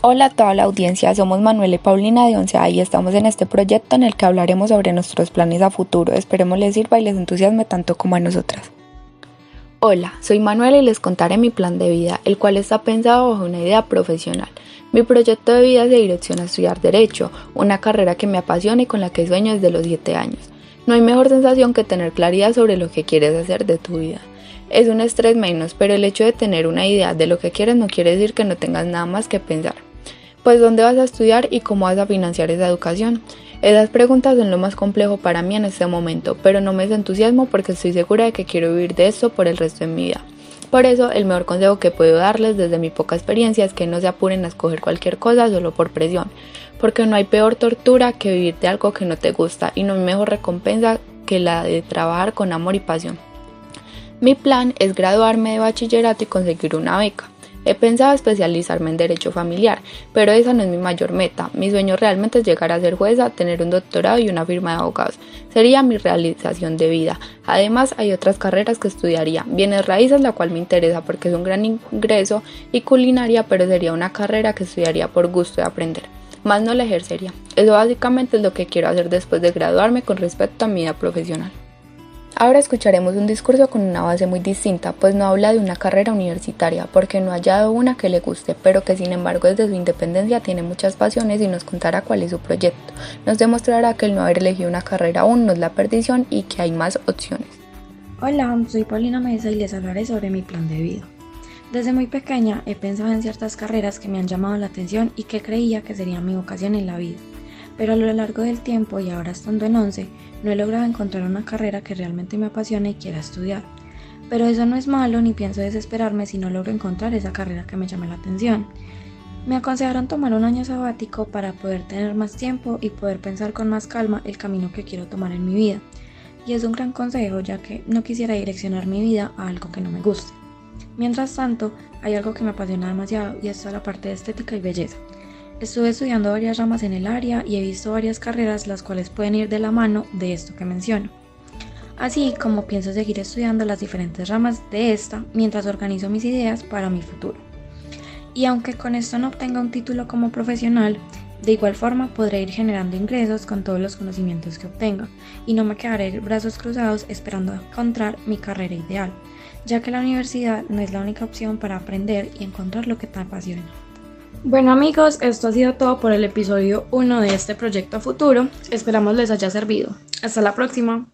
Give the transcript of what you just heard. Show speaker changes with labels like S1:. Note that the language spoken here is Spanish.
S1: Hola a toda la audiencia, somos Manuel y Paulina de Once y estamos en este proyecto en el que hablaremos sobre nuestros planes a futuro. Esperemos les sirva y les entusiasme tanto como a nosotras. Hola, soy Manuel y les contaré mi plan de vida, el cual está pensado bajo una idea profesional. Mi proyecto de vida es de dirección a estudiar Derecho, una carrera que me apasiona y con la que sueño desde los 7 años. No hay mejor sensación que tener claridad sobre lo que quieres hacer de tu vida. Es un estrés menos, pero el hecho de tener una idea de lo que quieres no quiere decir que no tengas nada más que pensar pues dónde vas a estudiar y cómo vas a financiar esa educación. Esas preguntas son lo más complejo para mí en este momento, pero no me entusiasmo porque estoy segura de que quiero vivir de esto por el resto de mi vida. Por eso, el mejor consejo que puedo darles desde mi poca experiencia es que no se apuren a escoger cualquier cosa solo por presión, porque no hay peor tortura que vivir de algo que no te gusta y no hay mejor recompensa que la de trabajar con amor y pasión. Mi plan es graduarme de bachillerato y conseguir una beca. He pensado especializarme en derecho familiar, pero esa no es mi mayor meta. Mi sueño realmente es llegar a ser jueza, tener un doctorado y una firma de abogados. Sería mi realización de vida. Además, hay otras carreras que estudiaría. Bienes raíces, la cual me interesa porque es un gran ingreso, y culinaria, pero sería una carrera que estudiaría por gusto de aprender. Más no la ejercería. Eso básicamente es lo que quiero hacer después de graduarme con respecto a mi vida profesional. Ahora escucharemos un discurso con una base muy distinta, pues no habla de una carrera universitaria, porque no ha hallado una que le guste, pero que sin embargo desde su independencia tiene muchas pasiones y nos contará cuál es su proyecto. Nos demostrará que el no haber elegido una carrera aún no es la perdición y que hay más opciones.
S2: Hola, soy Paulina Mesa y les hablaré sobre mi plan de vida. Desde muy pequeña he pensado en ciertas carreras que me han llamado la atención y que creía que serían mi vocación en la vida pero a lo largo del tiempo y ahora estando en 11, no he logrado encontrar una carrera que realmente me apasione y quiera estudiar. Pero eso no es malo ni pienso desesperarme si no logro encontrar esa carrera que me llame la atención. Me aconsejaron tomar un año sabático para poder tener más tiempo y poder pensar con más calma el camino que quiero tomar en mi vida. Y es un gran consejo ya que no quisiera direccionar mi vida a algo que no me guste. Mientras tanto, hay algo que me apasiona demasiado y es la parte de estética y belleza. Estuve estudiando varias ramas en el área y he visto varias carreras las cuales pueden ir de la mano de esto que menciono. Así como pienso seguir estudiando las diferentes ramas de esta mientras organizo mis ideas para mi futuro. Y aunque con esto no obtenga un título como profesional, de igual forma podré ir generando ingresos con todos los conocimientos que obtenga y no me quedaré brazos cruzados esperando encontrar mi carrera ideal, ya que la universidad no es la única opción para aprender y encontrar lo que te apasiona.
S3: Bueno amigos, esto ha sido todo por el episodio 1 de este proyecto futuro. Esperamos les haya servido. Hasta la próxima.